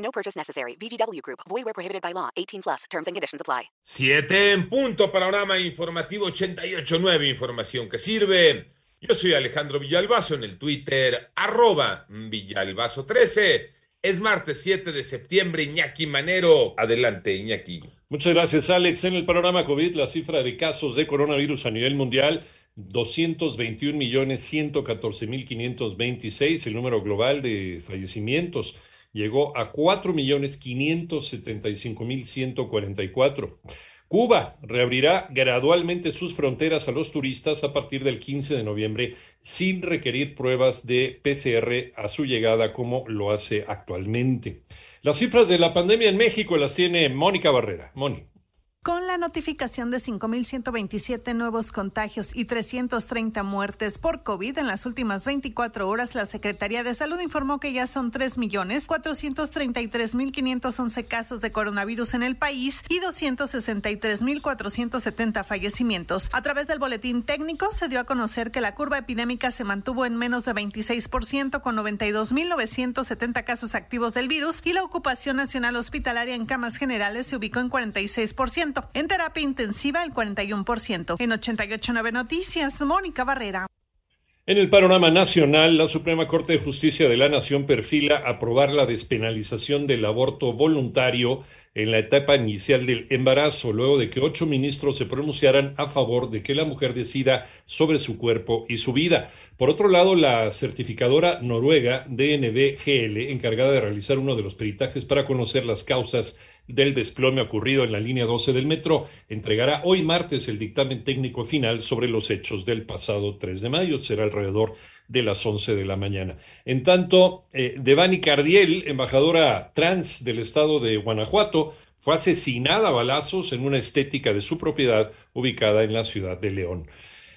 No purchase necessary. VGW Group. Void where prohibited by law. 18 plus. Terms and conditions apply. Siete en punto. Panorama informativo 88.9. Información que sirve. Yo soy Alejandro Villalbazo en el Twitter, arroba Villalbazo13. Es martes 7 de septiembre. Iñaki Manero. Adelante, Iñaki. Muchas gracias, Alex. En el panorama COVID, la cifra de casos de coronavirus a nivel mundial, 221 millones 114 mil 526. El número global de fallecimientos llegó a 4 millones 575 mil 144. Cuba reabrirá gradualmente sus fronteras a los turistas a partir del 15 de noviembre sin requerir pruebas de PCR a su llegada como lo hace actualmente. Las cifras de la pandemia en México las tiene Mónica Barrera. Moni. Con la notificación de 5.127 nuevos contagios y 330 muertes por COVID en las últimas 24 horas, la Secretaría de Salud informó que ya son 3.433.511 casos de coronavirus en el país y 263.470 fallecimientos. A través del boletín técnico se dio a conocer que la curva epidémica se mantuvo en menos de 26% con 92.970 casos activos del virus y la ocupación nacional hospitalaria en camas generales se ubicó en 46%. En terapia intensiva, el 41%. En 889 Noticias, Mónica Barrera. En el panorama nacional, la Suprema Corte de Justicia de la Nación perfila aprobar la despenalización del aborto voluntario en la etapa inicial del embarazo, luego de que ocho ministros se pronunciaran a favor de que la mujer decida sobre su cuerpo y su vida. Por otro lado, la certificadora noruega DNVGL, encargada de realizar uno de los peritajes para conocer las causas del desplome ocurrido en la línea 12 del metro, entregará hoy martes el dictamen técnico final sobre los hechos del pasado 3 de mayo. Será alrededor de las 11 de la mañana. En tanto, eh, Devani Cardiel, embajadora trans del estado de Guanajuato, fue asesinada a balazos en una estética de su propiedad ubicada en la ciudad de León.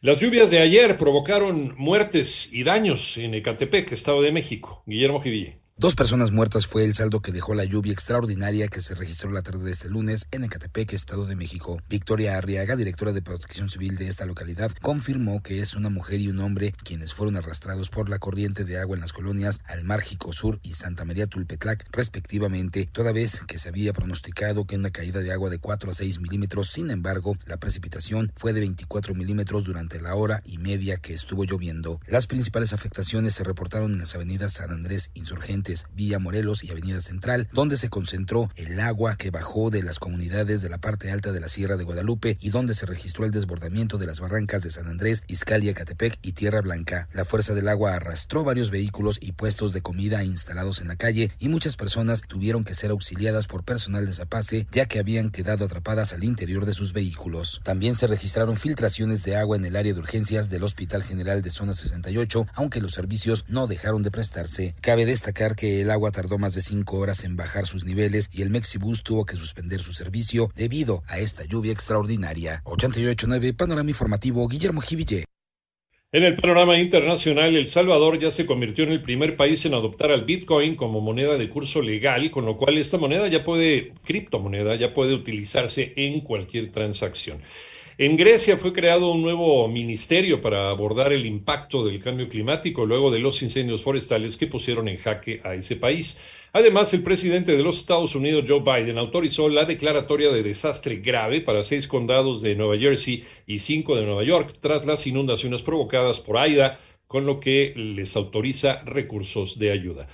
Las lluvias de ayer provocaron muertes y daños en Ecatepec, Estado de México. Guillermo Jiville. Dos personas muertas fue el saldo que dejó la lluvia extraordinaria que se registró la tarde de este lunes en Ecatepec, Estado de México. Victoria Arriaga, directora de Protección Civil de esta localidad, confirmó que es una mujer y un hombre quienes fueron arrastrados por la corriente de agua en las colonias Almárgico Sur y Santa María Tulpetlac, respectivamente, toda vez que se había pronosticado que una caída de agua de 4 a 6 milímetros. Sin embargo, la precipitación fue de 24 milímetros durante la hora y media que estuvo lloviendo. Las principales afectaciones se reportaron en las avenidas San Andrés Insurgente Vía Morelos y Avenida Central, donde se concentró el agua que bajó de las comunidades de la parte alta de la Sierra de Guadalupe y donde se registró el desbordamiento de las barrancas de San Andrés, Izcalia, Catepec y Tierra Blanca. La fuerza del agua arrastró varios vehículos y puestos de comida instalados en la calle y muchas personas tuvieron que ser auxiliadas por personal de Zapace ya que habían quedado atrapadas al interior de sus vehículos. También se registraron filtraciones de agua en el área de urgencias del Hospital General de Zona 68, aunque los servicios no dejaron de prestarse. Cabe destacar que el agua tardó más de cinco horas en bajar sus niveles y el Mexibus tuvo que suspender su servicio debido a esta lluvia extraordinaria. 889 Panorama Informativo Guillermo Jiville. En el panorama internacional, El Salvador ya se convirtió en el primer país en adoptar al Bitcoin como moneda de curso legal, con lo cual esta moneda ya puede, criptomoneda, ya puede utilizarse en cualquier transacción. En Grecia fue creado un nuevo ministerio para abordar el impacto del cambio climático luego de los incendios forestales que pusieron en jaque a ese país. Además, el presidente de los Estados Unidos, Joe Biden, autorizó la declaratoria de desastre grave para seis condados de Nueva Jersey y cinco de Nueva York tras las inundaciones provocadas por Aida, con lo que les autoriza recursos de ayuda.